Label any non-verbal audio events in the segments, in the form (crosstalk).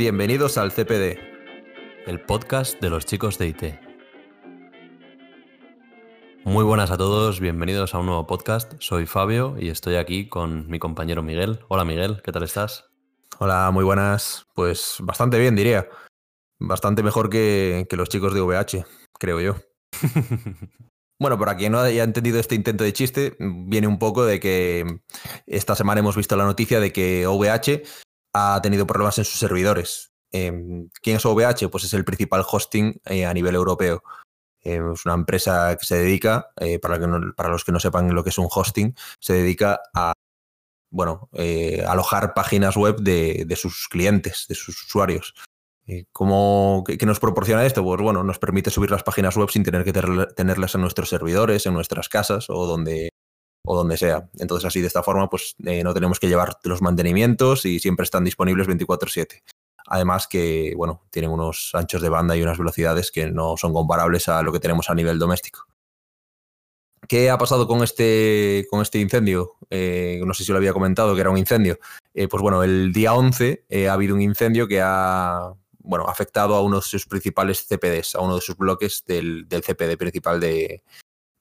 Bienvenidos al CPD, el podcast de los chicos de IT. Muy buenas a todos, bienvenidos a un nuevo podcast. Soy Fabio y estoy aquí con mi compañero Miguel. Hola Miguel, ¿qué tal estás? Hola, muy buenas. Pues bastante bien, diría. Bastante mejor que, que los chicos de VH, creo yo. (laughs) Bueno, para quien no haya entendido este intento de chiste, viene un poco de que esta semana hemos visto la noticia de que OVH ha tenido problemas en sus servidores. Em, ¿Quién es OVH? Pues es el principal hosting eh, a nivel europeo. Em, es una empresa que se dedica, eh, para, para, los que no sepan lo que es un hosting, se dedica a bueno, eh, alojar páginas web de, sus clientes, de sus usuarios. ¿Cómo, qué, nos proporciona esto? Pues bueno, nos permite subir las páginas web sin tener que tenerlas en nuestros servidores, en nuestras casas o donde, o donde sea. Entonces así de esta forma pues eh, no tenemos que llevar los mantenimientos y siempre están disponibles 24/7. Además que, bueno, tienen unos anchos de banda y unas velocidades que no son comparables a lo que tenemos a nivel doméstico. ¿Qué ha pasado con este, con este incendio? Eh, no sé si lo había comentado, que era un incendio. Eh, pues bueno, el día 11 ha habido un incendio que ha bueno, afectado a uno de sus principales CPDs, a uno de sus bloques del, CPD principal de,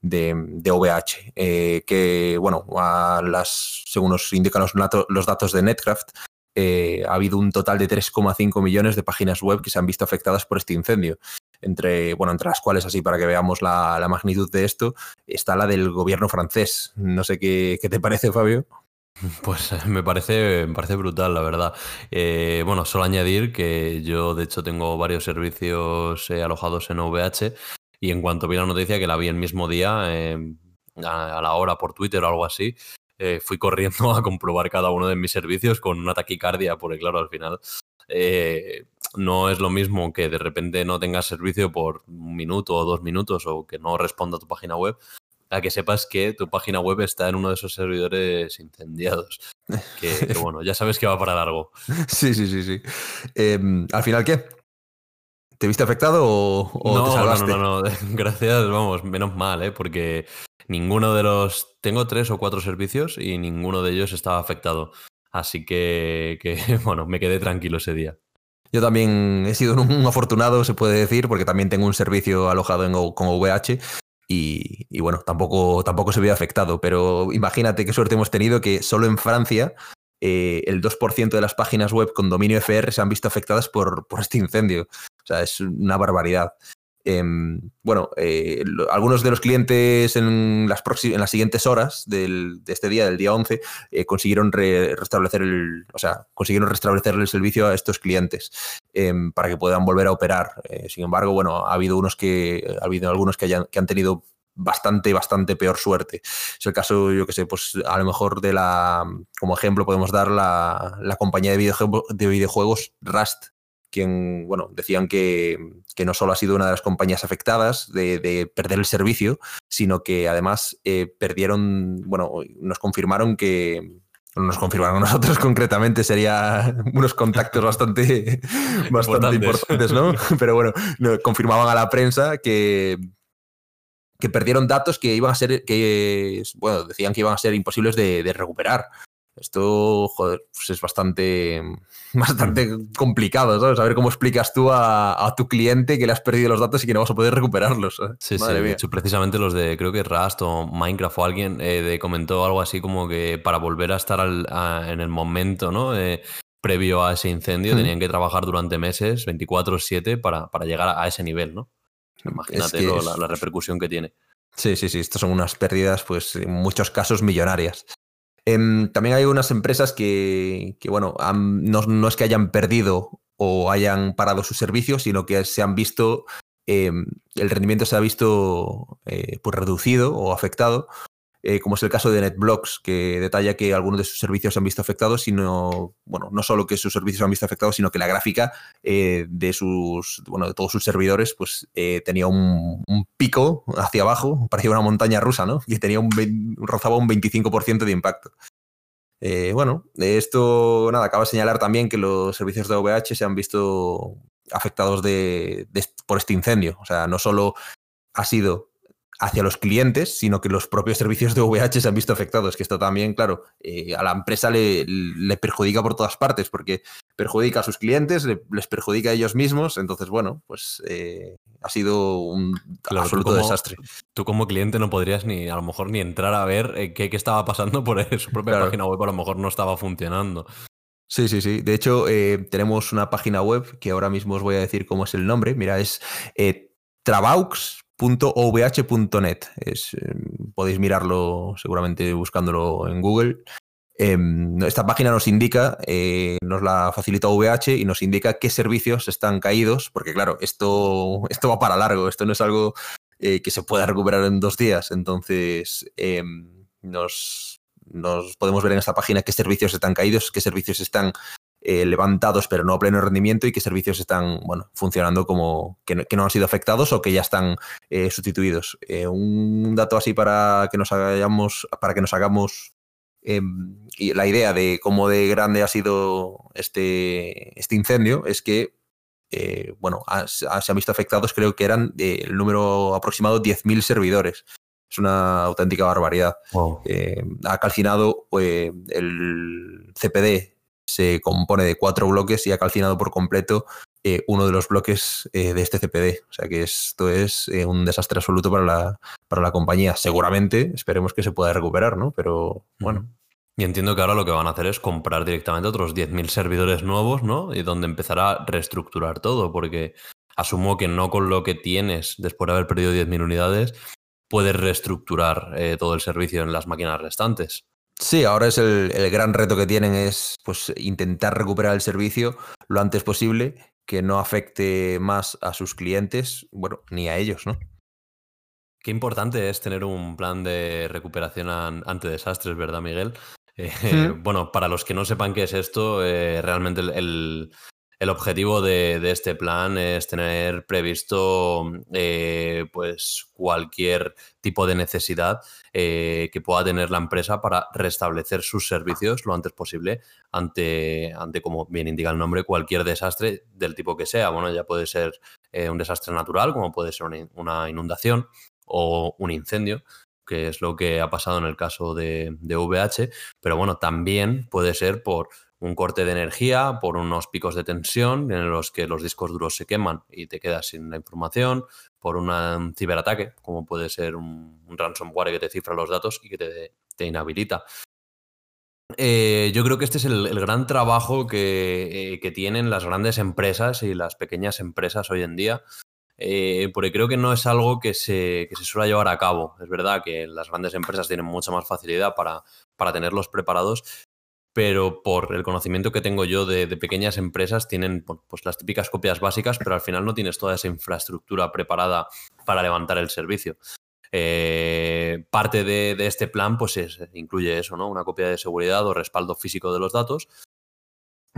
de, OVH, eh, que, bueno, a las, según nos indican los datos de Netcraft, eh, ha habido un total de 3,5 millones de páginas web que se han visto afectadas por este incendio. Entre, bueno, entre las cuales, así para que veamos la, magnitud de esto, está la del gobierno francés. No sé qué, qué te parece, Fabio. Pues me parece, me parece brutal, la verdad. Eh, bueno, solo añadir que yo, de hecho, tengo varios servicios alojados en OVH y en cuanto vi la noticia, que la vi el mismo día, a, la hora por Twitter o algo así, eh, fui corriendo (laughs) a comprobar cada uno de mis servicios con una taquicardia, porque claro, al final eh, no es lo mismo que de repente no tengas servicio por un minuto o dos minutos o que no responda a tu página web, a que sepas que tu página web está en uno de esos servidores incendiados. Que, (laughs) bueno, ya sabes que va para largo. Sí, sí, sí, sí. Em, ¿Al final qué? ¿Te viste afectado o, no, te salvaste? No, no, no, (laughs) gracias, vamos, menos mal, ¿eh? porque ninguno de los... Tengo tres o cuatro servicios y ninguno de ellos estaba afectado. Así que, (laughs) bueno, me quedé tranquilo ese día. Yo también he sido un afortunado, se puede decir, porque también tengo un servicio alojado en, con OVH y, bueno, tampoco, tampoco se había afectado. Pero imagínate qué suerte hemos tenido que solo en Francia eh, el 2% de las páginas web con dominio FR se han visto afectadas por, por este incendio. O sea, es una barbaridad. Em, bueno, eh, algunos de los clientes en las, en las siguientes horas de este día, del día 11, eh, consiguieron restablecer el, o sea, consiguieron restablecer el servicio a estos clientes em, para que puedan volver a operar. Eh, sin embargo, bueno, ha habido unos que, ha habido algunos que, que han tenido bastante, bastante peor suerte. Es el caso, yo que sé, pues a lo mejor de la, como ejemplo podemos dar la, la compañía de, de videojuegos Rust, quien, bueno, decían que, no solo ha sido una de las compañías afectadas de, perder el servicio, sino que además eh, perdieron, bueno, nos confirmaron que, nos confirmaron nosotros (laughs) concretamente, sería unos contactos bastante, (laughs) bastante importantes. ¿no? (laughs) Pero bueno, confirmaban a la prensa que, que perdieron datos que iban a ser, que, bueno, decían que iban a ser imposibles de recuperar. Esto, joder, pues es bastante, (laughs) bastante complicado, ¿sabes? A ver cómo explicas tú a, tu cliente que le has perdido los datos y que no vas a poder recuperarlos. Sí, sí, de hecho, precisamente los de, creo que Rust o Minecraft o alguien eh, comentó algo así como que para volver a estar en el momento, ¿no? Eh, previo a ese incendio, hmm. tenían que trabajar durante meses, 24-7, para, para llegar a ese nivel, ¿no? Imagínate la, repercusión que tiene. Sí, sí, sí, estas son unas pérdidas, pues en muchos casos millonarias. Em, también hay unas empresas que, bueno, no, es que hayan perdido o hayan parado su servicio, sino que se han visto, em, el rendimiento se ha visto eh, pues reducido o afectado eh, como es el caso de NetBlocks, que detalla que algunos de sus servicios se han visto afectados, sino, bueno, no solo que sus servicios se han visto afectados, sino que la gráfica eh, de sus, bueno, de todos sus servidores, pues eh, tenía un, pico hacia abajo, parecía una montaña rusa, ¿no? Y tenía un, rozaba un 25% de impacto. bueno, esto, nada, acaba de señalar también que los servicios de OVH se han visto afectados por este incendio. O sea, no solo ha sido hacia los clientes, sino que los propios servicios de VH se han visto afectados. Que esto también, claro, eh, a la empresa le, perjudica por todas partes, porque perjudica a sus clientes, les perjudica a ellos mismos. Entonces, bueno, pues eh, ha sido un absoluto desastre. Tú como cliente no podrías ni, a lo mejor, ni entrar a ver eh, qué, estaba pasando por (laughs) su propia página web, a lo mejor no estaba funcionando. Sí, sí, sí. De hecho, tenemos una página web que ahora mismo os voy a decir cómo es el nombre. Mira, es Trabaux .ovh.net. Em, podéis mirarlo seguramente buscándolo en Google. Em, esta página nos indica, eh, nos la facilita OVH y nos indica qué servicios están caídos, porque claro, esto, (laughs) esto va para largo, esto no es algo eh, que se pueda recuperar en dos días. Entonces, em, nos, nos podemos ver en esta página qué servicios están caídos, qué servicios están eh, levantados pero no a pleno rendimiento y qué servicios están bueno, funcionando como que no, han sido afectados o que ya están eh, sustituidos. Eh, un dato así para que nos hagamos, para que nos hagamos em, la idea de cómo de grande ha sido este, este incendio es que bueno, se han visto afectados, creo que eran el número aproximado 10.000 servidores. Es una auténtica barbaridad. ha calcinado el CPD se compone de cuatro bloques y ha calcinado por completo eh, uno de los bloques eh, de este CPD. O sea que esto es eh, un desastre absoluto para la, para la compañía. Seguramente, esperemos que se pueda recuperar, ¿no? Pero bueno. Y entiendo que ahora lo que van a hacer es comprar directamente otros 10.000 servidores nuevos, ¿no? Y donde empezará a reestructurar todo, porque asumo que no con lo que tienes después de haber perdido 10.000 unidades, puedes reestructurar todo el servicio en las máquinas restantes. Sí, ahora es el, gran reto que tienen es pues, intentar recuperar el servicio lo antes posible, que no afecte más a sus clientes, bueno, ni a ellos, ¿no? Qué importante es tener un plan de recuperación ante desastres, ¿verdad, Miguel? Eh, bueno, para los que no sepan qué es esto, eh, realmente el, el objetivo de, este plan es tener previsto eh, pues cualquier tipo de necesidad eh, que pueda tener la empresa para restablecer sus servicios lo antes posible ante, ante, como bien indica el nombre, cualquier desastre del tipo que sea. Bueno, ya puede ser eh, un desastre natural, como puede ser una, inundación o un incendio que es lo que ha pasado en el caso de, de VH, pero bueno, también puede ser por un corte de energía por unos picos de tensión en los que los discos duros se queman y te quedas sin la información, por un ciberataque, como puede ser un, ransomware que te cifra los datos y que te, inhabilita. Eh, yo creo que este es el, gran trabajo eh, que, tienen las grandes empresas y las pequeñas empresas hoy en día, eh, porque creo que no es algo que se, que se suele llevar a cabo. Es verdad que las grandes empresas tienen mucha más facilidad para, para tenerlos preparados, pero por el conocimiento que tengo yo de, pequeñas empresas, tienen pues las típicas copias básicas, pero al final no tienes toda esa infraestructura preparada para levantar el servicio. Eh, parte de, este plan pues incluye eso, ¿no? Una copia de seguridad o respaldo físico de los datos.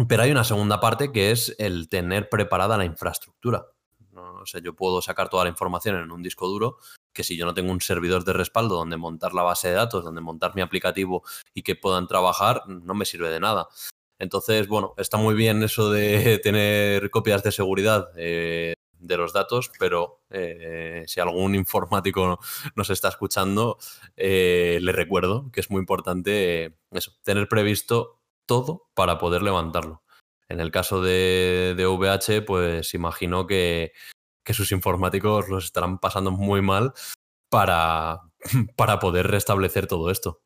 Pero hay una segunda parte que es el tener preparada la infraestructura. O sea, yo puedo sacar toda la información en un disco duro, que si yo no tengo un servidor de respaldo donde montar la base de datos, donde montar mi aplicativo y que puedan trabajar, no me sirve de nada. Entonces, bueno, está muy bien eso de (laughs) tener copias de seguridad eh, de los datos, pero eh, si algún informático nos está escuchando, eh, le recuerdo que es muy importante eso, tener previsto todo para poder levantarlo. En el caso de, de VH, pues imagino que, que sus informáticos los estarán pasando muy mal para, (laughs) para poder restablecer todo esto.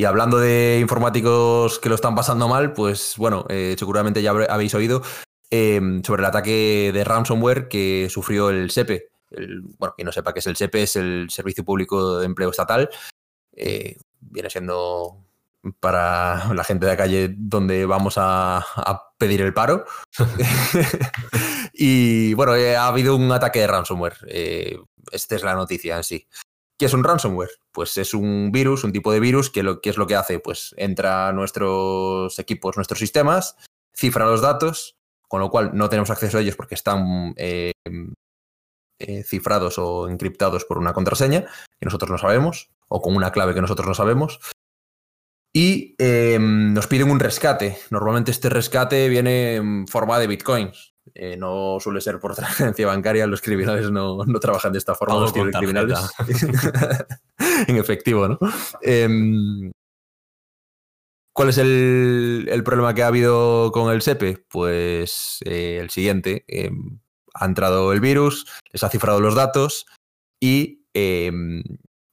Y hablando de informáticos que lo están pasando mal, pues bueno, eh, seguramente ya habéis oído em, sobre el ataque de ransomware que sufrió el SEPE. bueno, quien no sepa qué es el SEPE, es el Servicio Público de Empleo Estatal. Eh, viene siendo para la gente de la calle donde vamos a, pedir el paro. (laughs) (laughs) y bueno, eh, ha habido un ataque de ransomware. Eh, esta es la noticia en sí. ¿Qué es un ransomware? Pues es un virus, un tipo de virus que, lo, que es lo que hace, pues entra a nuestros equipos, nuestros sistemas, cifra los datos, con lo cual no tenemos acceso a ellos porque están eh, cifrados o encriptados por una contraseña que nosotros no sabemos, o con una clave que nosotros no sabemos. Y eh, nos piden un rescate. Normalmente este rescate viene en forma de bitcoins. Eh, no suele ser por (laughs) transferencia bancaria, los criminales no, no trabajan de esta forma, Todo los con criminales. (laughs) en efectivo, ¿no? Em, ¿Cuál es el, el problema que ha habido con el SEPE? Pues eh, el siguiente. em, ha entrado el virus, les ha cifrado los datos y em,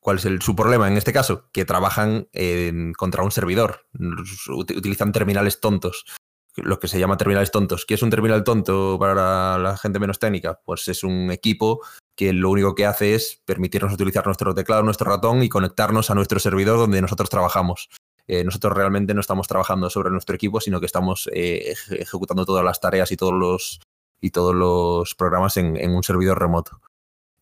¿cuál es el- su problema en este caso? Que trabajan contra un servidor. Ut- Utilizan terminales tontos lo que se llama terminales tontos. ¿Qué es un terminal tonto para la gente menos técnica? Pues es un equipo que lo único que hace es permitirnos utilizar nuestro teclado, nuestro ratón y conectarnos a nuestro servidor donde nosotros trabajamos. Eh, nosotros realmente no estamos trabajando sobre nuestro equipo, sino que estamos eh, eje- ejecutando todas las tareas y todos los, y todos los programas en, en un servidor remoto.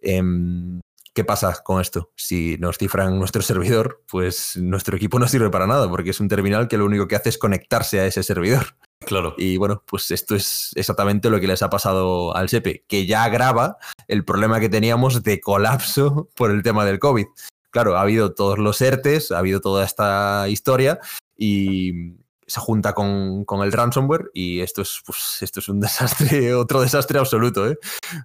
Em, ¿Qué pasa con esto? Si nos cifran nuestro servidor, pues nuestro equipo no sirve para nada, porque es un terminal que lo único que hace es conectarse a ese servidor. Claro. Y bueno, pues esto es exactamente lo que les ha pasado al SEPE, que ya agrava el problema que teníamos de colapso por el tema del COVID. Claro, ha habido todos los ERTES, ha habido toda esta historia y se junta con, con el ransomware y esto es, pues, esto es un (laughs) desastre, otro desastre absoluto. ¿eh?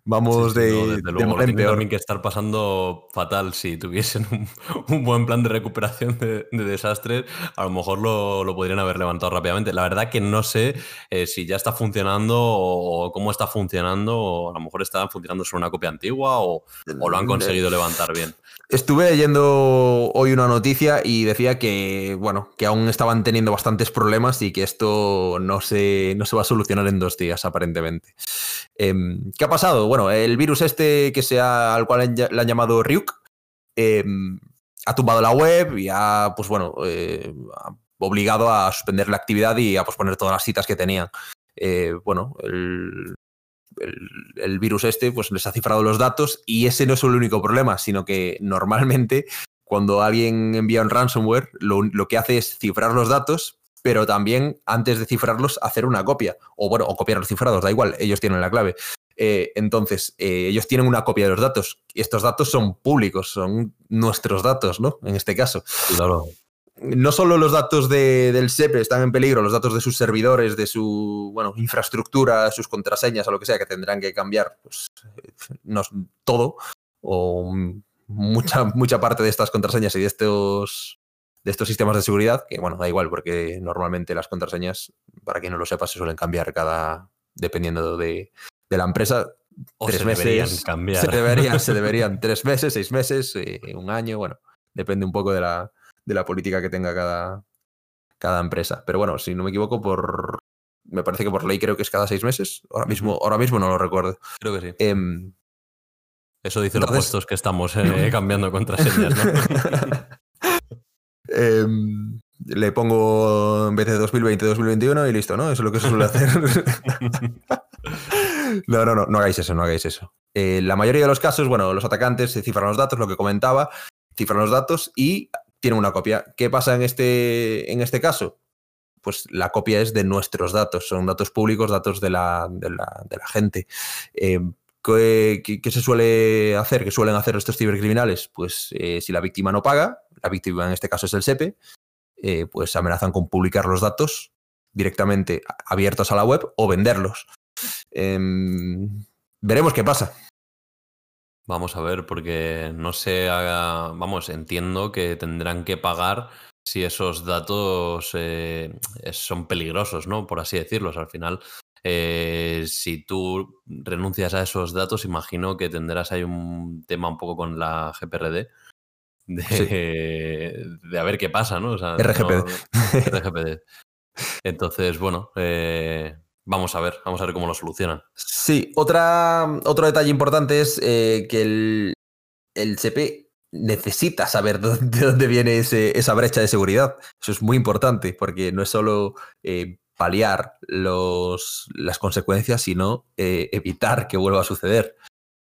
Vamos Sí, de, no, desde de luego, tienen peor. también que estar pasando fatal si tuviesen un, (laughs) un buen plan de recuperación de, de desastres, a lo mejor lo, lo podrían haber levantado rápidamente. La verdad que no sé eh, si ya está funcionando o, o cómo está funcionando, o a lo mejor está funcionando sobre una copia antigua o, o lo han conseguido levantar bien. Estuve leyendo hoy una noticia y decía que, bueno, que aún estaban teniendo bastantes problemas y que esto no se, no se va a solucionar en dos días, aparentemente. Em, ¿Qué ha pasado? Bueno, el virus este que sea, al cual le han llamado Ryuk em, ha tumbado la web y ha, pues bueno, eh, obligado a suspender la actividad y a posponer todas las citas que tenían. Eh, bueno, el, el, el virus este pues les ha cifrado los datos y ese no es el único problema, sino que normalmente cuando alguien envía un ransomware lo, lo que hace es cifrar los datos, pero también antes de cifrarlos hacer una copia, o bueno, o copiar los cifrados, da igual, ellos tienen la clave. Eh, entonces, eh, ellos tienen una copia de los datos. Y estos datos son públicos, son nuestros datos, ¿no? En este caso Claro. no solo los datos de- del SEPE están en peligro, los datos de sus servidores, de su bueno, infraestructura, sus contraseñas o lo que sea, que tendrán que cambiar pues, eh, no, todo o mucha, mucha parte de estas contraseñas y de estos, de estos sistemas de seguridad, que bueno, da igual, porque normalmente las contraseñas, para quien no lo sepa, se suelen cambiar cada, dependiendo de, de la empresa, O tres se meses. deberían cambiar. Se deberían, se (laughs) deberían tres meses, seis meses, eh, un año, bueno, depende un poco de la, de la política que tenga cada, cada empresa. Pero bueno, si no me equivoco, por me parece que por ley creo que es cada seis meses. Ahora mismo, ahora mismo no lo recuerdo. Creo que sí. Em, Eso dice los puestos que estamos eh, (laughs) cambiando contraseñas, ¿no? (laughs) em, le pongo en vez de 2020, 2021 y listo, ¿no? Eso es lo que se suele hacer. (laughs) no, no, no, no hagáis eso, no hagáis eso. Eh, la mayoría de los casos, bueno, los atacantes se cifran los datos, lo que comentaba, cifran los datos y tienen una copia. ¿Qué pasa en este, en este caso? Pues la copia es de nuestros datos, son datos públicos, datos de la, de la, de la gente. Eh, ¿qué, qué- qué se suele hacer? ¿Qué suelen hacer estos cibercriminales? Pues eh, si la víctima no paga, la víctima en este caso es el SEPE, eh, pues amenazan con publicar los datos directamente abiertos a la web o venderlos. Em, veremos qué pasa. Vamos a ver, porque no sé, haga- vamos, entiendo que tendrán que pagar si esos datos eh, son peligrosos, ¿no? Por así decirlos. Al final, eh, si tú renuncias a esos datos, imagino que tendrás ahí un tema un poco con la GPRD. De, Sí. de a ver qué pasa, ¿no? O sea, RGPD. no- RGPD. Entonces, bueno, eh, vamos a ver, vamos a ver cómo lo solucionan. Sí, otra, otro detalle importante es eh, que el, el CP necesita saber de (laughs) dónde, de dónde viene ese- esa brecha de seguridad. Eso es muy importante porque no es solo eh, paliar los, las consecuencias, sino eh, evitar que vuelva a suceder.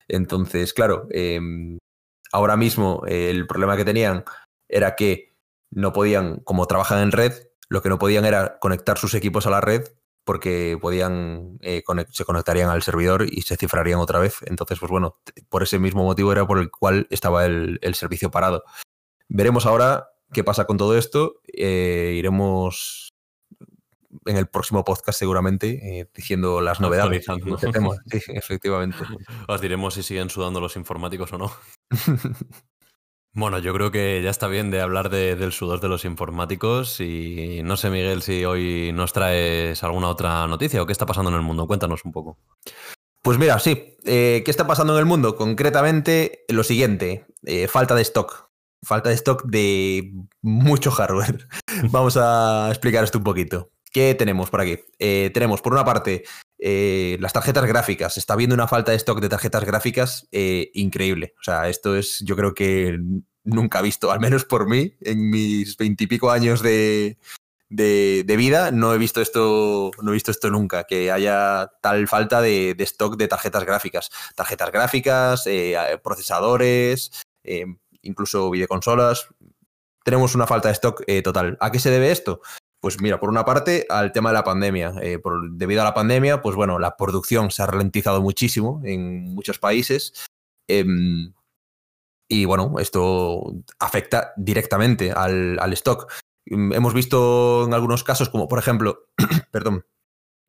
Entonces, claro, em, ahora mismo el problema que tenían era que no podían, como trabajan en red, lo que no podían era conectar sus equipos a la red porque podían eh, se conectarían al servidor y se cifrarían otra vez. Entonces, pues bueno, por ese mismo motivo era por el cual estaba el, servicio parado. Veremos ahora qué pasa con todo esto. Eh, iremos en el próximo podcast seguramente eh, diciendo las novedades. (laughs) Sí, efectivamente. Os diremos si siguen sudando los informáticos o no. (laughs) Bueno, yo creo que ya está bien de hablar del sudor de los informáticos y no sé, Miguel, si hoy nos traes alguna otra noticia o qué está pasando en el mundo. Cuéntanos un poco. Pues mira, sí. Eh, ¿Qué está pasando en el mundo? Concretamente, lo siguiente, eh, falta de stock. Falta de stock de mucho hardware. (laughs) Vamos a explicar esto un poquito. ¿Qué tenemos por aquí? Eh, tenemos, por una parte, eh, las tarjetas gráficas. Está viendo una falta de stock de tarjetas gráficas eh, increíble. O sea, esto es, yo creo que nunca visto, al menos por mí, en mis veintipico años de, vida, no he visto esto, no he visto esto nunca, que haya tal falta de, stock de tarjetas gráficas. Tarjetas gráficas, procesadores, incluso videoconsolas. Tenemos una falta de stock total. ¿A qué se debe esto? Pues mira, por una parte, al tema de la pandemia. Eh, debido a la pandemia, pues bueno, la producción se ha ralentizado muchísimo en muchos países. Em, y bueno, esto afecta directamente al, stock. Mm, hemos visto en algunos casos, como por ejemplo, (clears throat) perdón,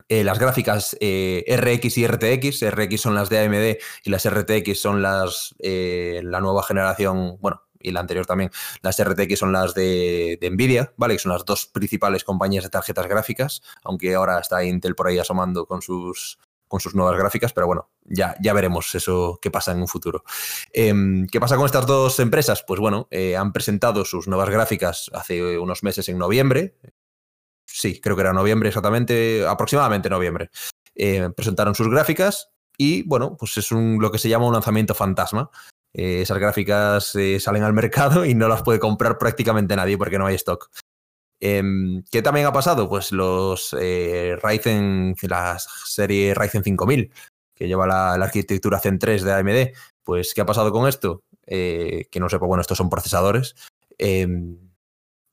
eh, las gráficas eh, RX y RTX. RX son las de AMD y las RTX son las la nueva generación, bueno, y la anterior también, las RTX son las de, Nvidia, ¿vale? Que son las dos principales compañías de tarjetas gráficas, aunque ahora está Intel por ahí asomando con sus, con sus nuevas gráficas, pero bueno, ya, ya veremos eso qué pasa en un futuro. Em, ¿Qué pasa con estas dos empresas? Pues bueno, eh, han presentado sus nuevas gráficas hace unos meses en noviembre. Sí, creo que era noviembre exactamente, aproximadamente noviembre. Eh, presentaron sus gráficas y bueno, pues es un, lo que se llama un lanzamiento fantasma. Eh, esas gráficas eh, salen al mercado y no las puede comprar prácticamente nadie porque no hay stock. Em, ¿Qué también ha pasado? Pues los eh, Ryzen, la serie Ryzen 5000, que lleva la, arquitectura Zen 3 de AMD, pues ¿qué ha pasado con esto? que no sepa, bueno, estos son procesadores. Em,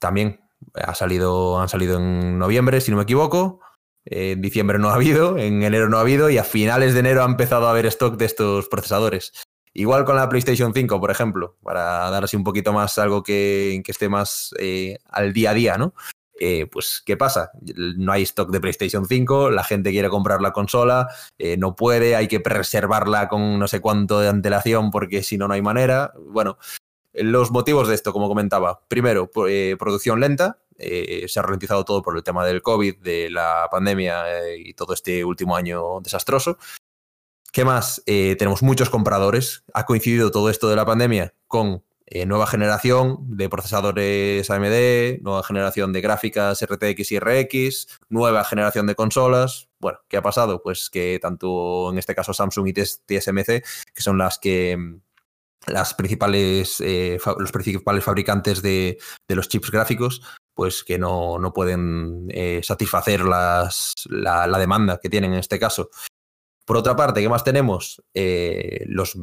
también ha salido, han salido en noviembre, si no me equivoco. En diciembre no ha habido, en enero no ha habido y a finales de enero ha empezado a haber stock de estos procesadores. Igual con la PlayStation 5, por ejemplo, para dar así un poquito más algo que, esté más eh, al día a día, ¿no? Eh, pues, ¿qué pasa? No hay stock de PlayStation 5, la gente quiere comprar la consola, eh, no puede, hay que reservarla con no sé cuánto de antelación porque si no, no hay manera. Bueno, los motivos de esto, como comentaba, primero, producción lenta, se ha ralentizado todo por el tema del COVID, de la pandemia y todo este último año desastroso. ¿Qué más? Eh, tenemos muchos compradores. Ha coincidido todo esto de la pandemia con eh, nueva generación de procesadores AMD, nueva generación de gráficas RTX y RX, nueva generación de consolas. Bueno, ¿qué ha pasado? Pues que tanto en este caso Samsung y TSMC, que son las que mm, las principales, eh, los principales fabricantes de, los chips gráficos, pues que no, pueden satisfacer las, la, la, demanda que tienen en este caso. Por otra parte, ¿qué más tenemos? Eh, los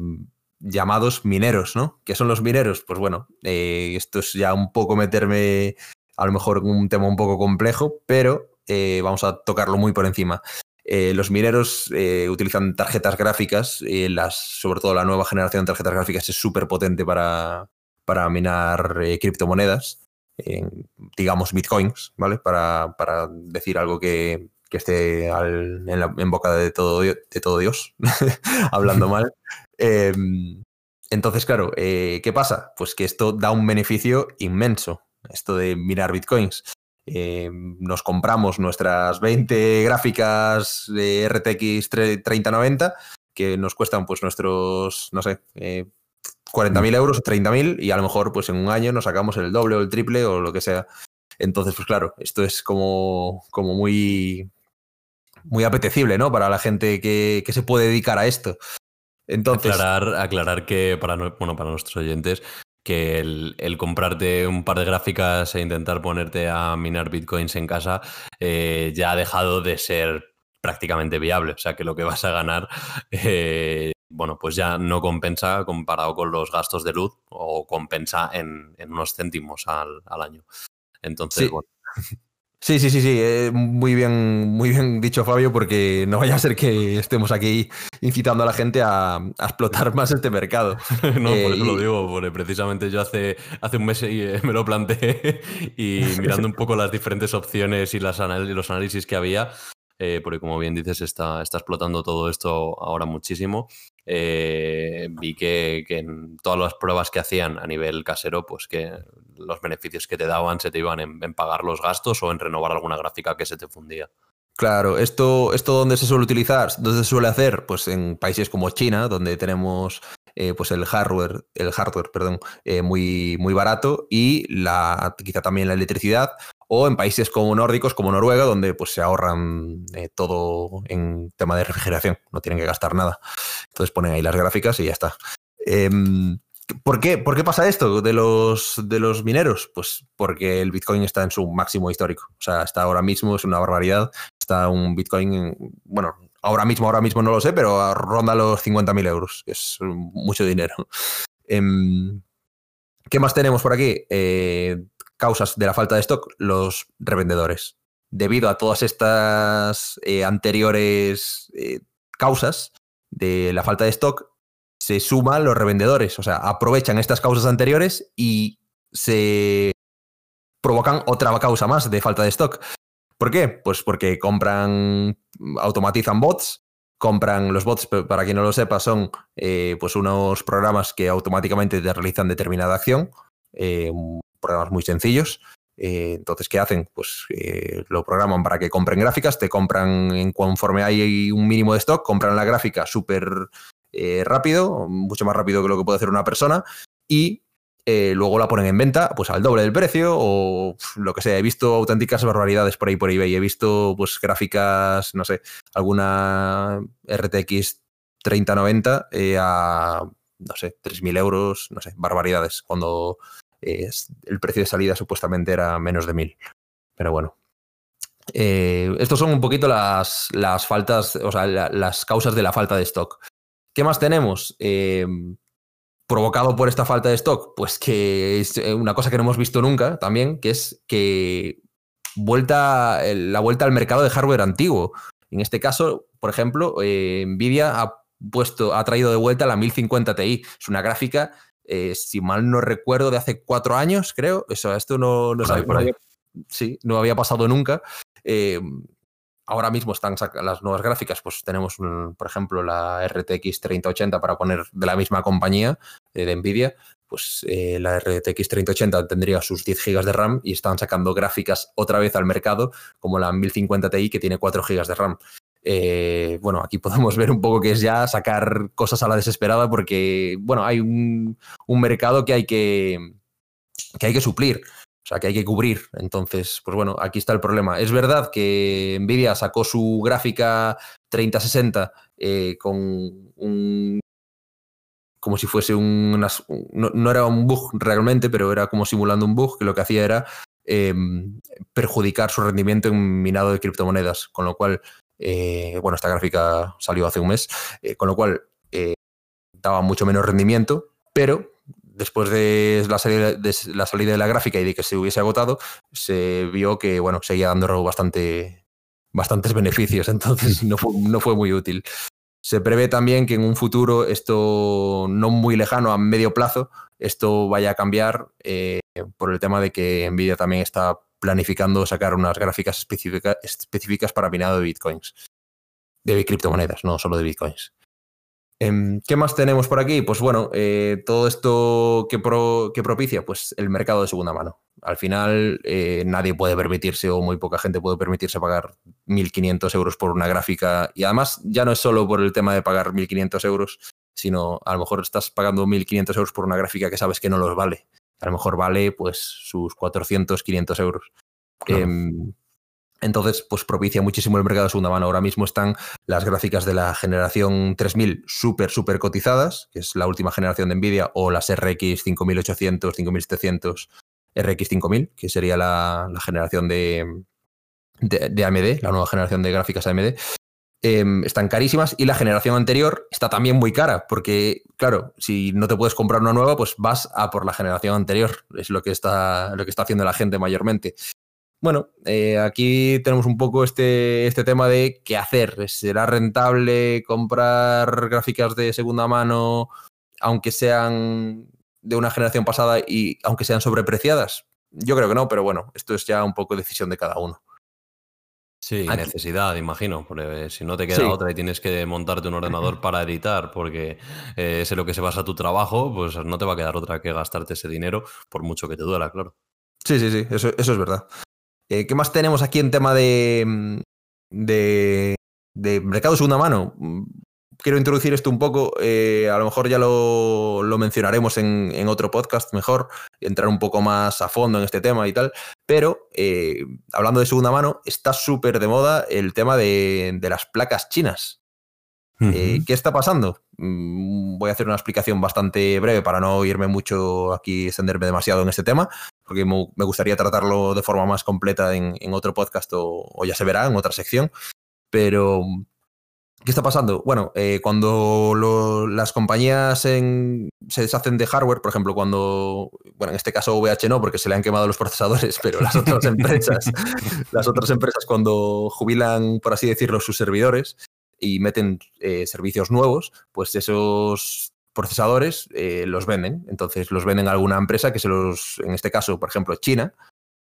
llamados mineros, ¿no? ¿Qué son los mineros? Pues bueno, eh, esto es ya un poco meterme a lo mejor un tema un poco complejo, pero eh, vamos a tocarlo muy por encima. los mineros utilizan tarjetas gráficas, las, sobre todo la nueva generación de tarjetas gráficas es súper potente para, para minar criptomonedas, digamos bitcoins, ¿vale? Para, para decir algo que, que esté en, boca de todo, de todo Dios, (laughs) hablando mal. (laughs) Em, entonces, claro, eh, ¿qué pasa? Pues que esto da un beneficio inmenso, esto de mirar bitcoins. Em, nos compramos nuestras 20 gráficas de RTX 3090 que nos cuestan pues nuestros, no sé, eh, 40.000 euros o 30.000 y a lo mejor pues en un año nos sacamos el doble o el triple o lo que sea. Entonces, pues claro, esto es como, como muy, muy apetecible, ¿no? Para la gente que, se puede dedicar a esto. Entonces. Aclarar, aclarar que para, bueno, para nuestros oyentes, que el, comprarte un par de gráficas e intentar ponerte a minar bitcoins en casa eh, ya ha dejado de ser prácticamente viable. O sea que lo que vas a ganar eh, bueno, pues ya no compensa comparado con los gastos de luz o compensa en, unos céntimos al, año. Entonces, bueno. (laughs) Sí, sí, sí, sí, eh, muy bien, muy bien dicho Fabio, porque no vaya a ser que estemos aquí incitando a la gente a, explotar más este mercado. (laughs) no, por eso lo eh, digo, porque precisamente yo hace, hace un mes eh, me lo planteé (laughs) y mirando un poco las diferentes opciones y las los análisis que había, porque como bien dices, está, está explotando todo esto ahora muchísimo. vi que, que, en todas las pruebas que hacían a nivel casero, pues que los beneficios que te daban se te iban en, pagar los gastos o en renovar alguna gráfica que se te fundía. Claro, esto, esto donde se suele utilizar, donde se suele hacer, pues en países como China, donde tenemos eh, pues el hardware, el hardware, perdón, eh, muy, muy barato y la, quizá también la electricidad, o en países como nórdicos, como Noruega, donde pues se ahorran eh, todo en tema de refrigeración, no tienen que gastar nada. Entonces ponen ahí las gráficas y ya está. Em, ¿Por qué? ¿Por qué pasa esto de los, de los mineros? Pues porque el Bitcoin está en su máximo histórico. O sea, está ahora mismo, es una barbaridad. Está un Bitcoin, bueno, ahora mismo, ahora mismo no lo sé, pero ronda los 50.000 euros. Es mucho dinero. Em, ¿Qué más tenemos por aquí? Eh, causas de la falta de stock, los revendedores. Debido a todas estas eh, anteriores eh, causas de la falta de stock, se suman los revendedores, o sea, aprovechan estas causas anteriores y se provocan otra causa más de falta de stock. ¿Por qué? Pues porque compran, automatizan bots, compran los bots, para quien no lo sepa, son eh, pues unos programas que automáticamente te realizan determinada acción, eh, programas muy sencillos. Eh, entonces, ¿qué hacen? Pues lo programan para que compren gráficas, te compran en conforme hay un mínimo de stock, compran la gráfica súper eh, rápido, mucho más rápido que lo que puede hacer una persona, y eh, luego la ponen en venta pues al doble del precio o lo que sea. He visto auténticas barbaridades por ahí por eBay. He visto pues gráficas, no sé, alguna RTX 3090 eh, a, no sé, 3.000 euros, no sé, barbaridades, cuando el precio de salida supuestamente era menos de 1.000. Pero bueno. estos son un poquito las, las faltas, o sea, las causas de la falta de stock. ¿Qué más tenemos? Em, provocado por esta falta de stock, pues que es eh, una cosa que no hemos visto nunca también, que es que vuelta, la vuelta al mercado de hardware antiguo. En este caso, por ejemplo, eh, Nvidia ha puesto, ha traído de vuelta la 1050 Ti. Es una gráfica, eh, si mal no recuerdo, de hace cuatro años, creo. Eso, esto no, no, sí, no había pasado nunca. Em, ahora mismo están las nuevas gráficas, pues tenemos, por ejemplo, la RTX 3080 para poner de la misma compañía eh, de Nvidia, pues eh, la RTX 3080 tendría sus 10 GB de RAM y están sacando gráficas otra vez al mercado, como la 1050 Ti que tiene 4 GB de RAM. Eh, bueno, aquí podemos ver un poco que es ya sacar cosas a la desesperada porque, bueno, hay un, un mercado que hay que, que hay que suplir. O sea, que hay que cubrir. Entonces, pues bueno, aquí está el problema. Es verdad que Nvidia sacó su gráfica 3060 eh, con un. como si fuese un. no, era un bug realmente, pero era como simulando un bug que lo que hacía era em, perjudicar su rendimiento en minado de criptomonedas. Con lo cual, eh, bueno, esta gráfica salió hace un mes, eh, con lo cual daba mucho menos rendimiento, pero después de la, salida de la salida de la gráfica y de que se hubiese agotado, se vio que bueno, seguía dando bastante, bastantes beneficios, (laughs) entonces no fue, no fue muy útil. Se prevé también que en un futuro, esto no muy lejano, a medio plazo, esto vaya a cambiar eh, por el tema de que Nvidia también está planificando sacar unas gráficas específicas para minado de bitcoins, de criptomonedas, no solo de bitcoins. Em, ¿Qué más tenemos por aquí? Pues bueno, eh, todo esto que, propicia, pues el mercado de segunda mano. Al final eh, nadie puede permitirse o muy poca gente puede permitirse pagar 1.500 euros por una gráfica y además ya no es solo por el tema de pagar 1.500 euros, sino a lo mejor estás pagando 1.500 euros por una gráfica que sabes que no los vale. A lo mejor vale pues sus 400, 500 euros. Em, entonces, pues propicia muchísimo el mercado de segunda mano. Ahora mismo están las gráficas de la generación 3000 súper, súper cotizadas, que es la última generación de Nvidia, o las RX 5800, 5700, RX 5000, que sería la, generación de, de, AMD, la nueva generación de gráficas AMD. em, están carísimas y la generación anterior está también muy cara, porque claro, si no te puedes comprar una nueva, pues vas a por la generación anterior, es lo que está, lo que está haciendo la gente mayormente. Bueno, eh, aquí tenemos un poco este, este tema de qué hacer. ¿Será rentable comprar gráficas de segunda mano, aunque sean de una generación pasada y aunque sean sobrepreciadas? Yo creo que no, pero bueno, esto es ya un poco decisión de cada uno. Sí, necesidad, imagino, porque si no te queda otra y tienes que montarte un ordenador (clears throat) para editar, porque eh, es en lo que se basa tu trabajo, pues no te va a quedar otra que gastarte ese dinero, por mucho que te duela, claro. Sí, sí, sí, eso, eso es verdad. Eh, ¿Qué más tenemos aquí en tema de, mm, de, de mercado de segunda mano? Mm, quiero introducir esto un poco, eh, a lo mejor ya lo, mencionaremos en, otro podcast mejor, entrar un poco más a fondo en este tema y tal, pero eh, hablando de segunda mano, está súper de moda el tema de, las placas chinas. ¿Qué está pasando? Mm, voy a hacer una explicación bastante breve para no irme mucho aquí, extenderme demasiado en este tema, porque me gustaría tratarlo de forma más completa en, otro podcast o, ya se verá en otra sección. Pero, ¿qué está pasando? Bueno, eh, cuando las compañías se deshacen de hardware, por ejemplo, cuando, bueno, en este caso VH no, porque se le han quemado los procesadores, (laughs) pero las otras empresas, las otras empresas cuando jubilan, por así decirlo, sus servidores y meten eh, servicios nuevos, pues esos procesadores eh, los venden. Entonces los venden a alguna empresa que se los, en este caso, por ejemplo, China,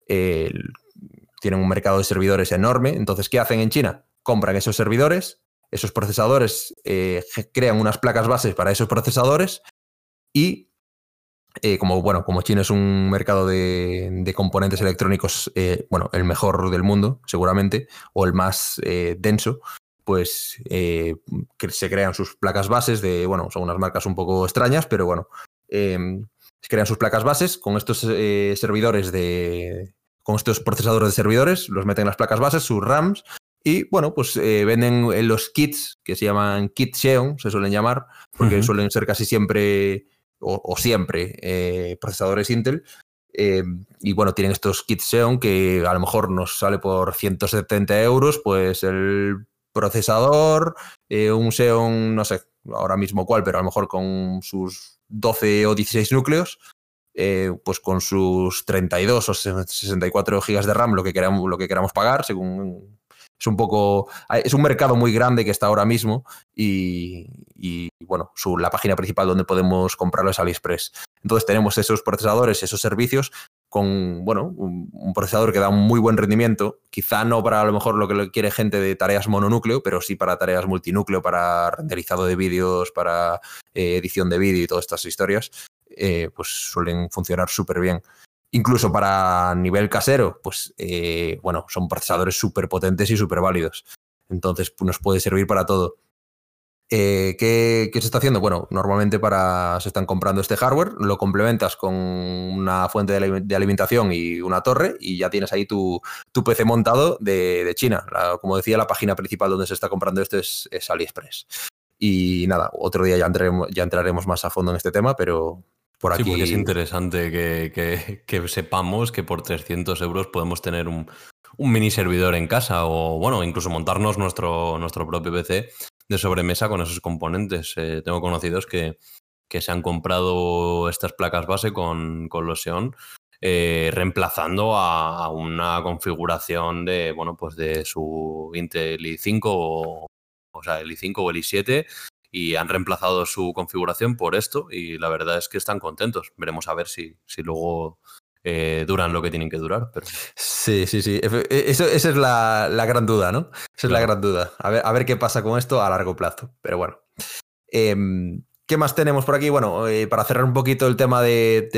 tienen un mercado de servidores enorme. Entonces, ¿qué hacen en China? Compran esos servidores, esos procesadores eh, crean unas placas bases para esos procesadores y eh, como bueno, como China es un mercado de, componentes electrónicos, bueno, el mejor del mundo, seguramente, o el más denso, pues eh, se crean sus placas bases de, bueno, son unas marcas un poco extrañas, pero bueno, em, se crean sus placas bases con estos eh, servidores de, con estos procesadores de servidores, los meten en las placas bases, sus RAMs, y bueno, pues eh, venden los kits, que se llaman kit Xeon, se suelen llamar, porque suelen ser casi siempre, o, siempre, procesadores Intel, y bueno, tienen estos kits Xeon que a lo mejor nos sale por 170 euros, pues el procesador, eh, un Xeon, no sé ahora mismo cuál, pero a lo mejor con sus 12 o 16 núcleos, eh, pues con sus 32 o 64 gigas de RAM, lo que queramos, lo que queramos pagar, según es un poco es un mercado muy grande que está ahora mismo y, bueno su, la página principal donde podemos comprarlo es AliExpress. Entonces tenemos esos procesadores esos servicios con bueno, un, procesador que da un muy buen rendimiento, quizá no para a lo mejor lo que quiere gente de tareas mononúcleo, pero sí para tareas multinúcleo, para renderizado de vídeos, para eh, edición de vídeo y todas estas historias, eh, pues suelen funcionar súper bien. Incluso para nivel casero, pues eh, bueno, son procesadores súper potentes y súper válidos. Entonces pues, nos puede servir para todo. Eh, ¿qué, se está haciendo? Bueno, normalmente para se están comprando este hardware, lo complementas con una fuente de, alimentación y una torre y ya tienes ahí tu, PC montado de, China. como decía, la página principal donde se está comprando esto es, AliExpress. Y nada, otro día ya entraremos, ya entraremos más a fondo en este tema, pero por aquí... Sí, es interesante que, sepamos que por 300 euros podemos tener un, un mini servidor en casa o, bueno, incluso montarnos nuestro, nuestro propio PC de sobremesa con esos componentes. Eh, tengo conocidos que, que, se han comprado estas placas base con, con los Xeon, eh, reemplazando a, una configuración de, bueno, pues de su Intel i5 o, sea, el i5 o el i7 y han reemplazado su configuración por esto y la verdad es que están contentos. Veremos a ver si, si luego eh, duran lo que tienen que durar. Pero... Sí, sí, sí. E, eso, esa es la, gran duda, ¿no? Esa es la gran duda. A ver, a ver qué pasa con esto a largo plazo. Pero bueno. Em, ¿Qué más tenemos por aquí? Bueno, eh, para cerrar un poquito el tema de,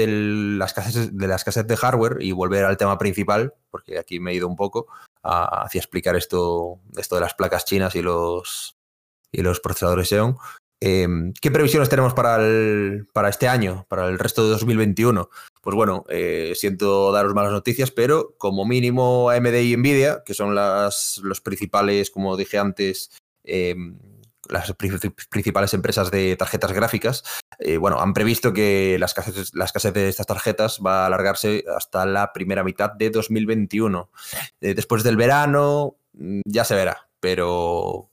las cassettes, de las de hardware y volver al tema principal, porque aquí me he ido un poco hacia explicar esto, esto de las placas chinas y los, y los procesadores Xeon. Em, ¿Qué previsiones tenemos para, el, para este año, para el resto de 2021? Pues bueno, eh, siento daros malas noticias, pero como mínimo AMD y Nvidia, que son las los principales, como dije antes, em, las principales empresas de tarjetas gráficas, eh, bueno, han previsto que casas, las de estas tarjetas va a alargarse hasta la primera mitad de 2021. Eh, después del verano, mm, ya se verá, pero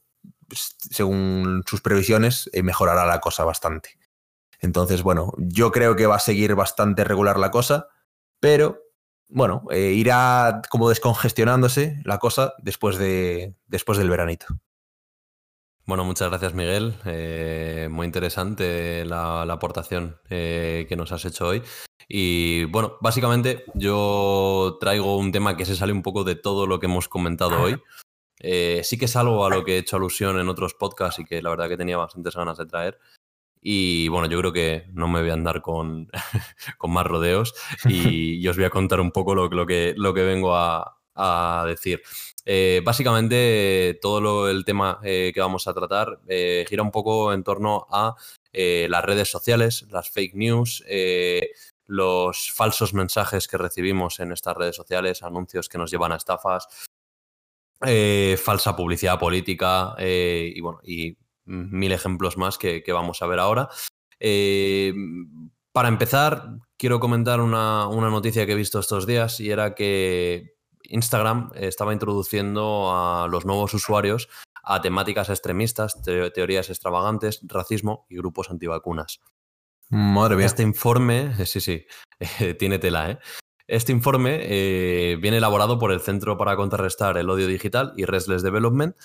según sus previsiones, mejorará la cosa bastante. Entonces, bueno, yo creo que va a seguir bastante regular la cosa, pero bueno, irá como descongestionándose la cosa después, de, después del veranito. Bueno, muchas gracias Miguel. Eh, muy interesante la, aportación eh, que nos has hecho hoy. Y bueno, básicamente yo traigo un tema que se sale un poco de todo lo que hemos comentado hoy. Eh, sí que es algo a lo que he hecho alusión en otros podcasts y que la verdad que tenía bastantes ganas de traer. Y bueno, yo creo que no me voy a andar con, (laughs) con más rodeos y, y, os voy a contar un poco lo, lo, que, lo que vengo a, a decir. Eh, básicamente, todo el tema eh, que vamos a tratar eh, gira un poco en torno a las redes sociales, las fake news, los falsos mensajes que recibimos en estas redes sociales, anuncios que nos llevan a estafas, falsa publicidad política y bueno, mil ejemplos más que, vamos a ver ahora. para empezar, quiero comentar una, una noticia que he visto estos días y era que Instagram estaba introduciendo a los nuevos usuarios a temáticas extremistas, teorías extravagantes, racismo y grupos antivacunas. Madre mía. Este informe, sí, sí, (laughs) tiene tela, ¿eh? Este informe eh, viene elaborado por el Centro para Contrarrestar el Odio Digital y Restless Development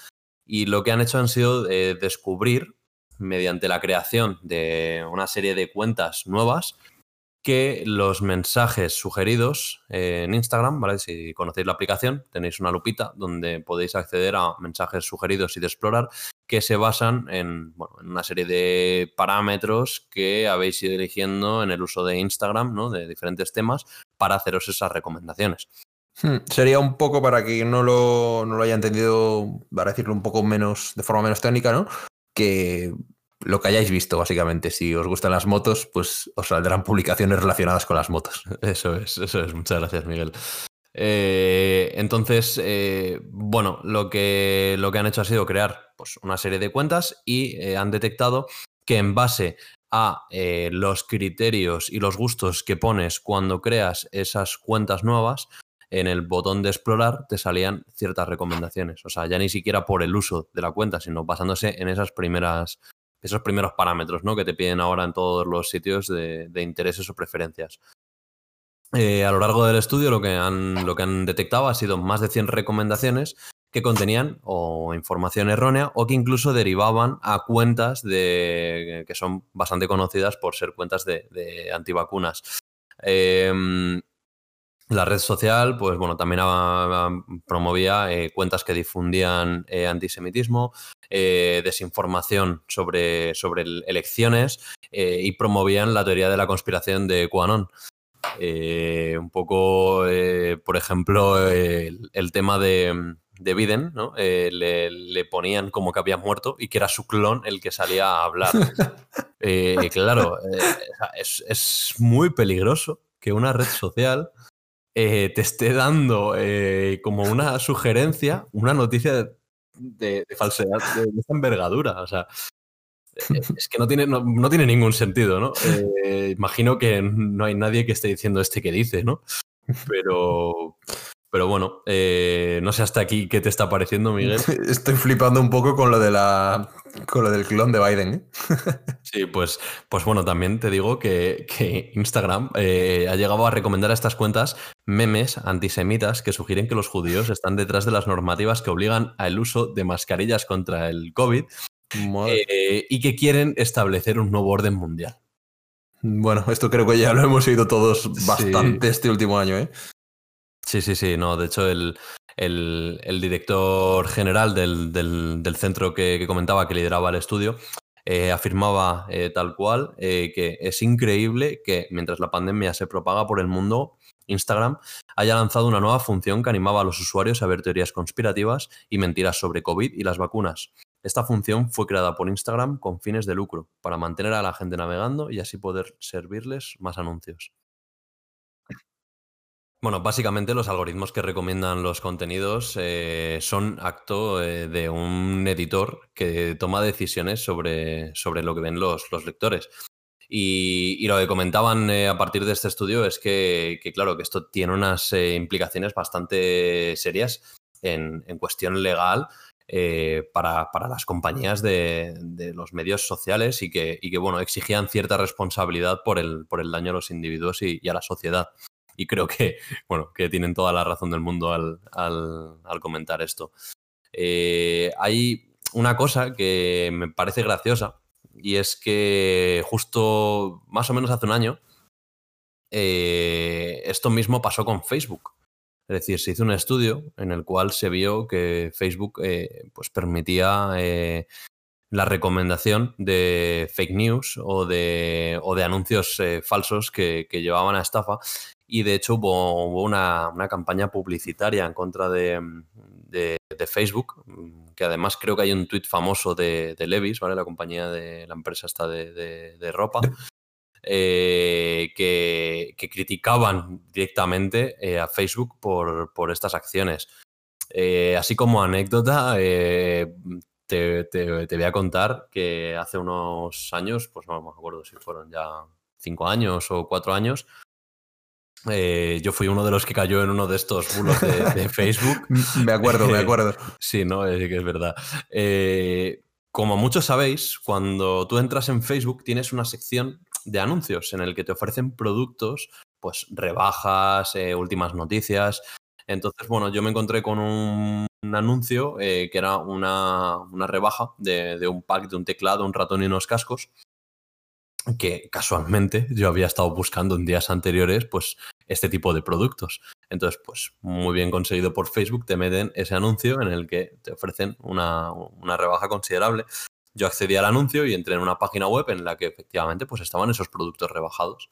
y lo que han hecho han sido eh, descubrir, mediante la creación de una serie de cuentas nuevas, que los mensajes sugeridos en Instagram, ¿vale? Si conocéis la aplicación, tenéis una lupita donde podéis acceder a mensajes sugeridos y de explorar que se basan en, una serie de parámetros que habéis ido eligiendo en el uso de Instagram, ¿no? De diferentes temas para haceros esas recomendaciones. Hmm, sería un poco para que no lo, no lo haya entendido, para decirlo un poco menos, de forma menos técnica, ¿no? Que lo que hayáis visto, básicamente. Si os gustan las motos, pues os saldrán (laughs) publicaciones relacionadas con las motos. (laughs) Eso es, eso es. Muchas gracias, Miguel. Eh, entonces, eh, bueno, lo que, lo que han hecho ha sido crear pues, una serie de cuentas y eh, han detectado que en base a los criterios y los gustos que pones cuando creas esas cuentas nuevas, en el botón de explorar te salían ciertas recomendaciones. O sea, ya ni siquiera por el uso de la cuenta, sino basándose en esas primeras esos primeros parámetros ¿no? que te piden ahora en todos los sitios de, intereses o preferencias. Eh, a lo largo del estudio lo que, han, lo que han detectado ha sido más de 100 recomendaciones que contenían información errónea o que incluso derivaban a cuentas de, que son bastante conocidas por ser cuentas de, antivacunas. Em, la red social, pues bueno, también promovía eh, cuentas que difundían eh, antisemitismo, eh, desinformación sobre, sobre elecciones y promovían la teoría de la conspiración de QAnon. un poco, por ejemplo, el, tema de, de Biden, ¿no? Le, ponían como que había muerto y que era su clon el que salía a hablar. (laughs) claro, es, es muy peligroso que una red social eh, te esté dando eh, como una (laughs) sugerencia, una noticia de, falsedad de, esta envergadura. O sea, eh, es que no tiene, no, tiene ningún sentido, ¿no? imagino que no hay nadie que esté diciendo este que dice, ¿no? (laughs) Pero, pero bueno, eh, no sé hasta aquí qué te está pareciendo, Miguel. (laughs) Estoy flipando un poco con lo de la con lo del clon de Biden. ¿eh? (laughs) Sí, pues, pues bueno, también te digo que, Instagram eh, ha llegado a recomendar a estas cuentas memes antisemitas que sugieren que los judíos están detrás de las normativas que obligan al uso de mascarillas contra el COVID y que quieren establecer un nuevo orden mundial. Bueno, esto creo que ya lo hemos oído todos bastante este último año, ¿eh? Sí, sí, sí, no, de hecho el, director general del, centro que, comentaba que lideraba el estudio eh, afirmaba eh, tal cual eh, que es increíble que mientras la pandemia se propaga por el mundo, Instagram haya lanzado una nueva función que animaba a los usuarios a ver teorías conspirativas y mentiras sobre COVID y las vacunas. Esta función fue creada por Instagram con fines de lucro, para mantener a la gente navegando y así poder servirles más anuncios. Bueno, básicamente los algoritmos que recomiendan los contenidos eh, son acto eh, de un editor que toma decisiones sobre, sobre lo que ven los, lectores. Y, lo que comentaban eh, a partir de este estudio es que, claro, que esto tiene unas implicaciones bastante serias en, en cuestión legal eh, para, las compañías de, los medios sociales y que, que, bueno, exigían cierta responsabilidad por el, por el daño a los individuos y, a la sociedad. Y creo que, (laughs) bueno, que tienen toda la razón del mundo al, comentar esto. Eh, hay una cosa que me parece graciosa y es que justo más o menos hace un año eh, esto mismo pasó con Facebook. Es decir, se hizo un estudio en el cual se vio que Facebook eh, pues permitía la recomendación de fake news o de, o de anuncios falsos que, llevaban a estafa. Y de hecho hubo, una, campaña publicitaria en contra de, Facebook, que además creo que hay un tuit famoso de, Levis, ¿vale? La compañía de la empresa está de ropa. Eh, que, criticaban directamente eh, a Facebook por, por estas acciones. Eh, así como anécdota, te, voy a contar que hace unos años, pues no me acuerdo si fueron ya cinco años o cuatro años, yo fui uno de los que cayó en uno de estos bulos de, (laughs) Facebook. me acuerdo, me acuerdo. (laughs) sí, no, es que es verdad. como muchos sabéis, cuando tú entras en Facebook tienes una sección de anuncios en el que te ofrecen productos, pues rebajas, eh, últimas noticias. Entonces, bueno, yo me encontré con un, anuncio eh, que era una, rebaja de, un pack de un teclado, un ratón y unos cascos que casualmente yo había estado buscando en días anteriores, pues este tipo de productos. Entonces, pues muy bien conseguido por Facebook, te meten ese anuncio en el que te ofrecen una, una rebaja considerable. Yo accedí al anuncio y entré en una página web en la que efectivamente pues estaban esos productos rebajados.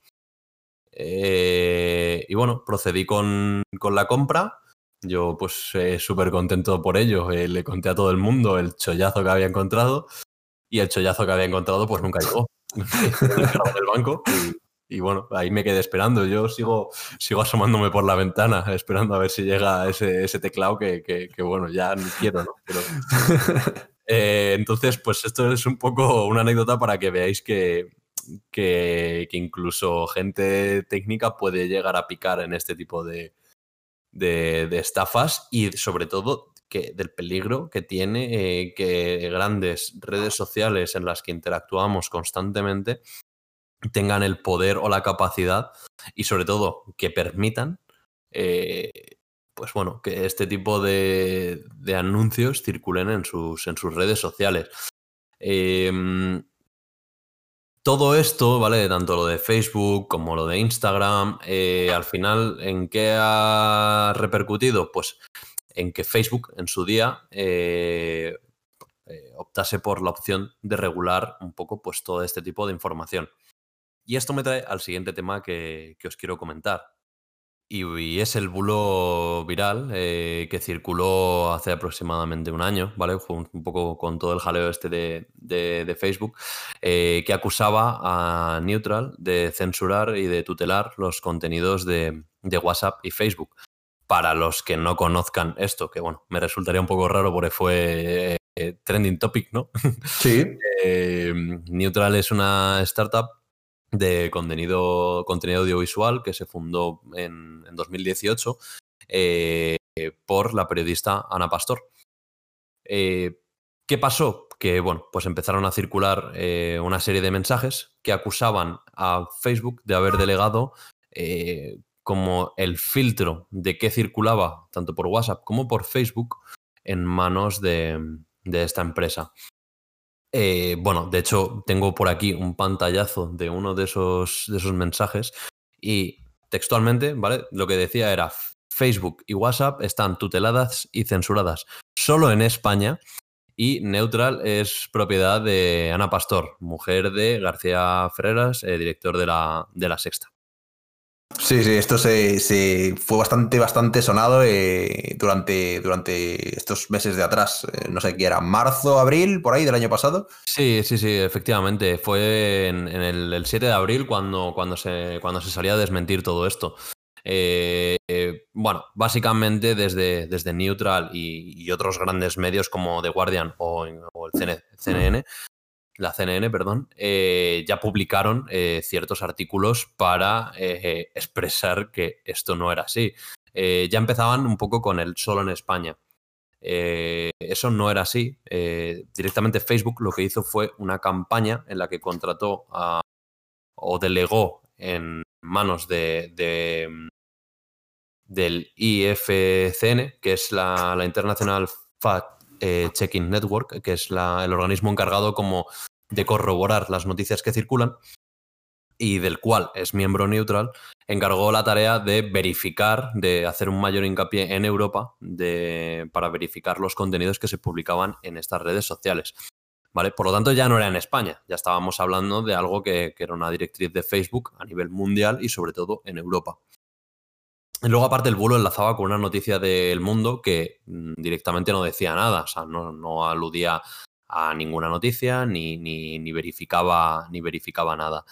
Eh, y bueno, procedí con, la compra. Yo pues eh, súper contento por ello. Eh, le conté a todo el mundo el chollazo que había encontrado y el chollazo que había encontrado pues nunca llegó. Del banco (laughs) y, bueno, ahí me quedé esperando. Yo sigo, sigo asomándome por la ventana (laughs) esperando a ver si llega ese, ese teclado que, que, bueno, ya ni quiero, ¿no? Pero, (laughs) Eh, entonces, pues esto es un poco una anécdota para que veáis que, que, incluso gente técnica puede llegar a picar en este tipo de, de, estafas y sobre todo del peligro que tiene eh, que grandes redes sociales en las que interactuamos constantemente tengan el poder o la capacidad y sobre todo que permitan eh, pues bueno, que este tipo de, anuncios circulen en sus, en sus redes sociales. Em, todo esto, ¿vale? Tanto lo de Facebook como lo de Instagram, eh, al final, ¿en qué ha repercutido? Pues en que Facebook en su día eh, eh, optase por la opción de regular un poco pues, todo este tipo de información. Y esto me trae al siguiente tema que os quiero comentar. Y, es el bulo viral eh, que circuló hace aproximadamente un año, ¿vale? un, poco con todo el jaleo este de, Facebook, que acusaba a Neutral de censurar y de tutelar los contenidos de, WhatsApp y Facebook. Para los que no conozcan esto, que bueno, me resultaría un poco raro porque fue eh, trending topic, ¿no? Sí. (laughs) Neutral es una startup de contenido, contenido audiovisual que se fundó en, 2018 eh, por la periodista Ana Pastor. Eh, ¿Qué pasó? Que bueno, pues empezaron a circular eh, una serie de mensajes que acusaban a Facebook de haber delegado como el filtro de qué circulaba tanto por WhatsApp como por Facebook en manos de esta empresa. Eh, bueno, de hecho, tengo por aquí un pantallazo de uno de esos, mensajes y textualmente, ¿vale? Lo que decía era Facebook y WhatsApp están tuteladas y censuradas solo en España y Neutral es propiedad de Ana Pastor, mujer de García Ferreras, eh, director de la, de la Sexta. Sí, sí, esto se, fue bastante, bastante sonado eh, durante, durante estos meses de atrás. Eh, no sé qué era, marzo, abril, por ahí del año pasado. Sí, sí, sí, efectivamente. Fue en, el, 7 de abril cuando, cuando, se, cuando se salía a desmentir todo esto. Eh, bueno, básicamente desde, desde Neutral y, otros grandes medios como The Guardian o, o el CNN la CNN, perdón, eh, ya publicaron eh, ciertos artículos para eh, expresar que esto no era así. ya empezaban un poco con el solo en España. eso no era así. Directamente Facebook lo que hizo fue una campaña en la que contrató o delegó en manos de, del IFCN, que es la, International Fact Checking Network, que es el organismo encargado como de corroborar las noticias que circulan y del cual es miembro neutral, encargó la tarea de verificar, de hacer un mayor hincapié en Europa de, para verificar los contenidos que se publicaban en estas redes sociales. ¿Vale? Por lo tanto, ya no era en España, ya estábamos hablando de algo que, era una directriz de Facebook a nivel mundial y sobre todo en Europa. Y luego, aparte, el bulo enlazaba con una noticia del mundo que mm, directamente no decía nada, o sea, no, no aludía a ninguna noticia ni, ni, ni, verificaba, ni verificaba nada.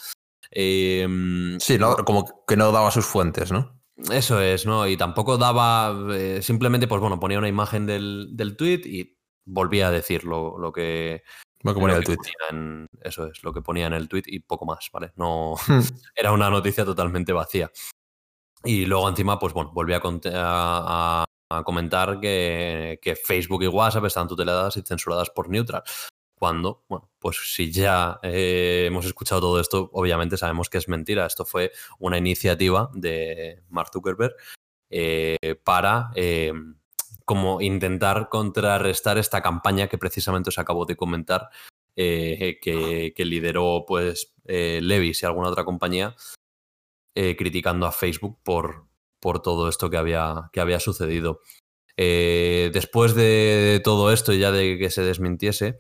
Em, sí, como que no daba sus fuentes, ¿no? Eso es, ¿no? Y tampoco daba, eh, simplemente, pues bueno, ponía una imagen del, del tweet y volvía a decir lo, que, lo que ponía el tweet. eso es, lo que ponía en el tweet y poco más, ¿vale? No, hmm. (laughs) era una noticia totalmente vacía. Y luego encima, pues bueno, volví a, a, a comentar que, que, Facebook y WhatsApp están tuteladas y censuradas por Neutral cuando, bueno, pues si ya eh, hemos escuchado todo esto, obviamente sabemos que es mentira. Esto fue una iniciativa de Mark Zuckerberg eh, para eh, como intentar contrarrestar esta campaña que precisamente os acabo de comentar, que, lideró pues Levis y alguna otra compañía, criticando a Facebook por, por todo esto que había, que había sucedido. después de todo esto y ya de que se desmintiese,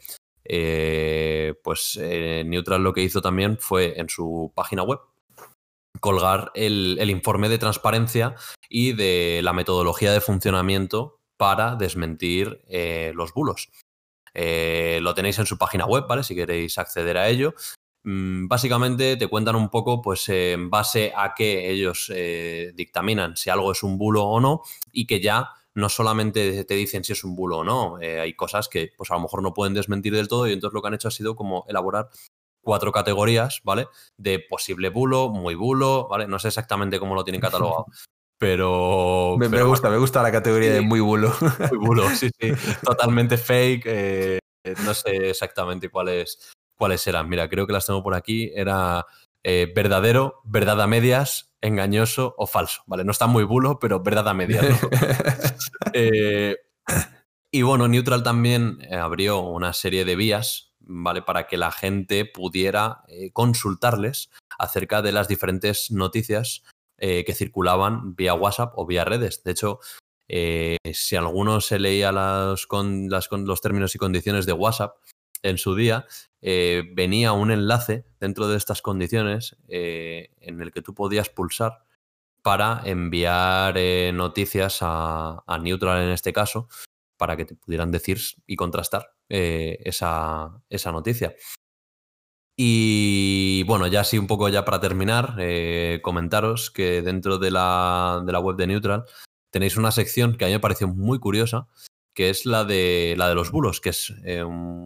eh, pues eh, Neutral lo que hizo también fue en su página web colgar el, informe de transparencia y de la metodología de funcionamiento para desmentir eh, los bulos. lo tenéis en su página web, ¿vale? Si queréis acceder a ello. Mm, básicamente te cuentan un poco, pues, en base a qué ellos dictaminan si algo es un bulo o no, y que ya no solamente te dicen si es un bulo o no, eh, hay cosas que pues a lo mejor no pueden desmentir del todo y entonces lo que han hecho ha sido como elaborar cuatro categorías, ¿vale? De posible bulo, muy bulo, ¿vale? No sé exactamente cómo lo tienen catalogado. (laughs) Pero me, gusta, me gusta la categoría de muy bulo. Muy bulo, sí, sí. (laughs) Totalmente fake. Eh, no sé exactamente cuáles, cuáles eran. Mira, creo que las tengo por aquí. Era eh, verdadero, verdad a medias, engañoso o falso. ¿Vale? No está muy bulo, pero verdad a medias. (laughs) Eh, y bueno, Neutral también eh, abrió una serie de vías, ¿vale? Para que la gente pudiera consultarles acerca de las diferentes noticias que circulaban vía WhatsApp o vía redes. De hecho, si alguno se leía las, con, las, con los términos y condiciones de WhatsApp, en su día, eh, venía un enlace dentro de estas condiciones eh, en el que tú podías pulsar para enviar eh, noticias a, Neutral en este caso, para que te pudieran decir y contrastar esa, esa, noticia. Y bueno, ya así un poco ya para terminar, comentaros que dentro de la, de la web de Neutral tenéis una sección que a mí me pareció muy curiosa, que es la de, la de los bulos, que es un,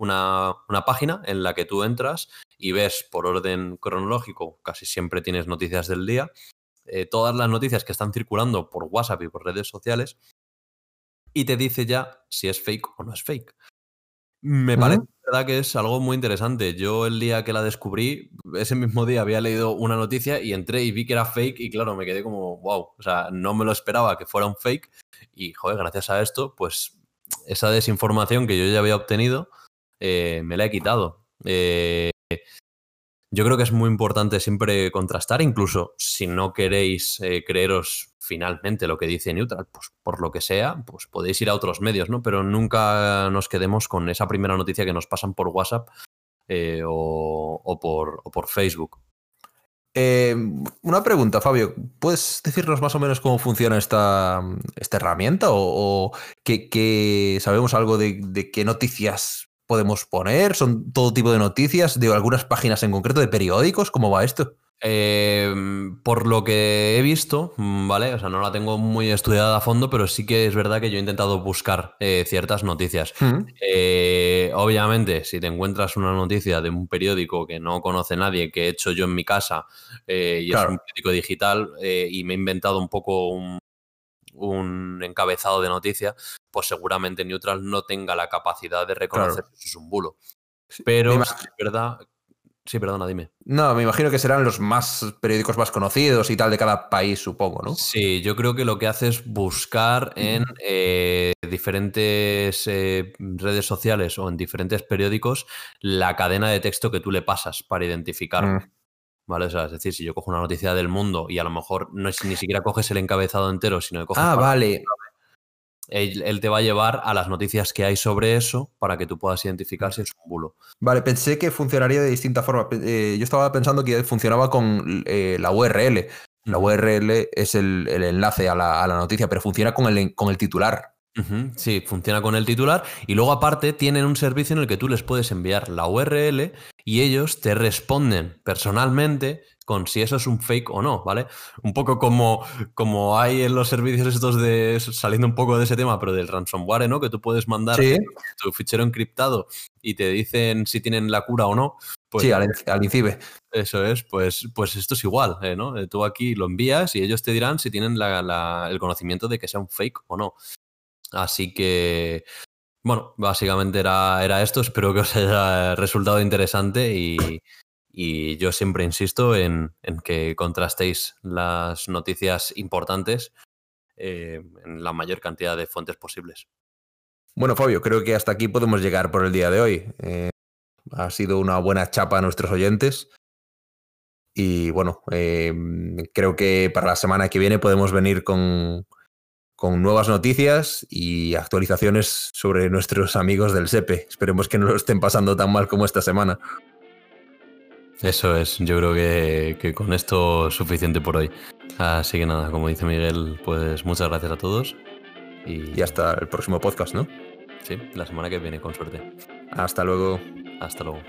una, página en la que tú entras y ves por orden cronológico, casi siempre tienes noticias del día, eh, todas las noticias que están circulando por WhatsApp y por redes sociales y te dice ya si es fake o no es fake. Me parece verdad que es algo muy interesante. Yo el día que la descubrí, ese mismo día había leído una noticia y entré y vi que era fake y claro, me quedé como, wow, o sea, no me lo esperaba que fuera un fake y, joder, gracias a esto, pues esa desinformación que yo ya había obtenido, eh, me la he quitado. Eh, yo creo que es muy importante siempre contrastar, incluso si no queréis eh, creeros finalmente lo que dice Neutral, pues por lo que sea, pues podéis ir a otros medios, ¿no? Pero nunca nos quedemos con esa primera noticia que nos pasan por WhatsApp o, por, por, Facebook. una pregunta, Fabio. ¿Puedes decirnos más o menos cómo funciona esta, esta herramienta? ¿O, que, sabemos algo de, qué noticias podemos poner? ¿Son todo tipo de noticias de algunas páginas en concreto, de periódicos? ¿Cómo va esto? Em, por lo que he visto, mm, ¿vale? O sea, no la tengo muy estudiada a fondo, pero sí que es verdad que yo he intentado buscar eh, ciertas noticias. Mm. Eh, obviamente, si te encuentras una noticia de un periódico que no conoce nadie, que he hecho yo en mi casa, eh, y es un periódico digital, y me he inventado un poco un, un encabezado de noticia, pues seguramente Neutral no tenga la capacidad de reconocer que eso es un bulo. Pero es verdad. Sí, perdona, dime. No, me imagino que serán los más periódicos más conocidos y tal de cada país, supongo, ¿no? Sí, yo creo que lo que hace es buscar en eh, diferentes eh, redes sociales o en diferentes periódicos la cadena de texto que tú le pasas para identificar. Mm. ¿Vale? O sea, es decir, si yo cojo una noticia del mundo y a lo mejor no es, ni siquiera coges el encabezado entero, sino que coges. Ah, vale él, te va a llevar a las noticias que hay sobre eso para que tú puedas identificar si es un bulo. Vale, pensé que funcionaría de distinta forma. Eh, yo estaba pensando que funcionaba con eh, la URL. La URL es el, enlace a la, noticia, pero funciona con el, con el titular. Sí, funciona con el titular y luego aparte tienen un servicio en el que tú les puedes enviar la URL y ellos te responden personalmente con si eso es un fake o no, ¿vale? Un poco como, como hay en los servicios estos de, saliendo un poco de ese tema, pero del ransomware, ¿no? Que tú puedes mandar tu fichero encriptado y te dicen si tienen la cura o no. Pues, sí, al, INCIBE. Eso es, pues, pues esto es igual, ¿eh? ¿no? Eh, tú aquí lo envías y ellos te dirán si tienen el conocimiento de que sea un fake o no. Así que, bueno, básicamente era, era esto. (laughs) Espero que os haya resultado interesante y, yo siempre insisto en, que contrastéis las noticias importantes eh, en la mayor cantidad de fuentes posibles. Bueno, Fabio, creo que hasta aquí podemos llegar por el día de hoy. Eh, ha sido una buena chapa a nuestros oyentes. Y bueno, eh, creo que para la semana que viene podemos venir con, con nuevas noticias y actualizaciones sobre nuestros amigos del SEPE. Esperemos que no lo estén pasando tan mal como esta semana. Eso es, yo creo que, con esto es suficiente por hoy. Así que nada, como dice Miguel, pues muchas gracias a todos. Y, y hasta el próximo podcast, ¿no? Sí, la semana que viene, con suerte. Hasta luego. Hasta luego.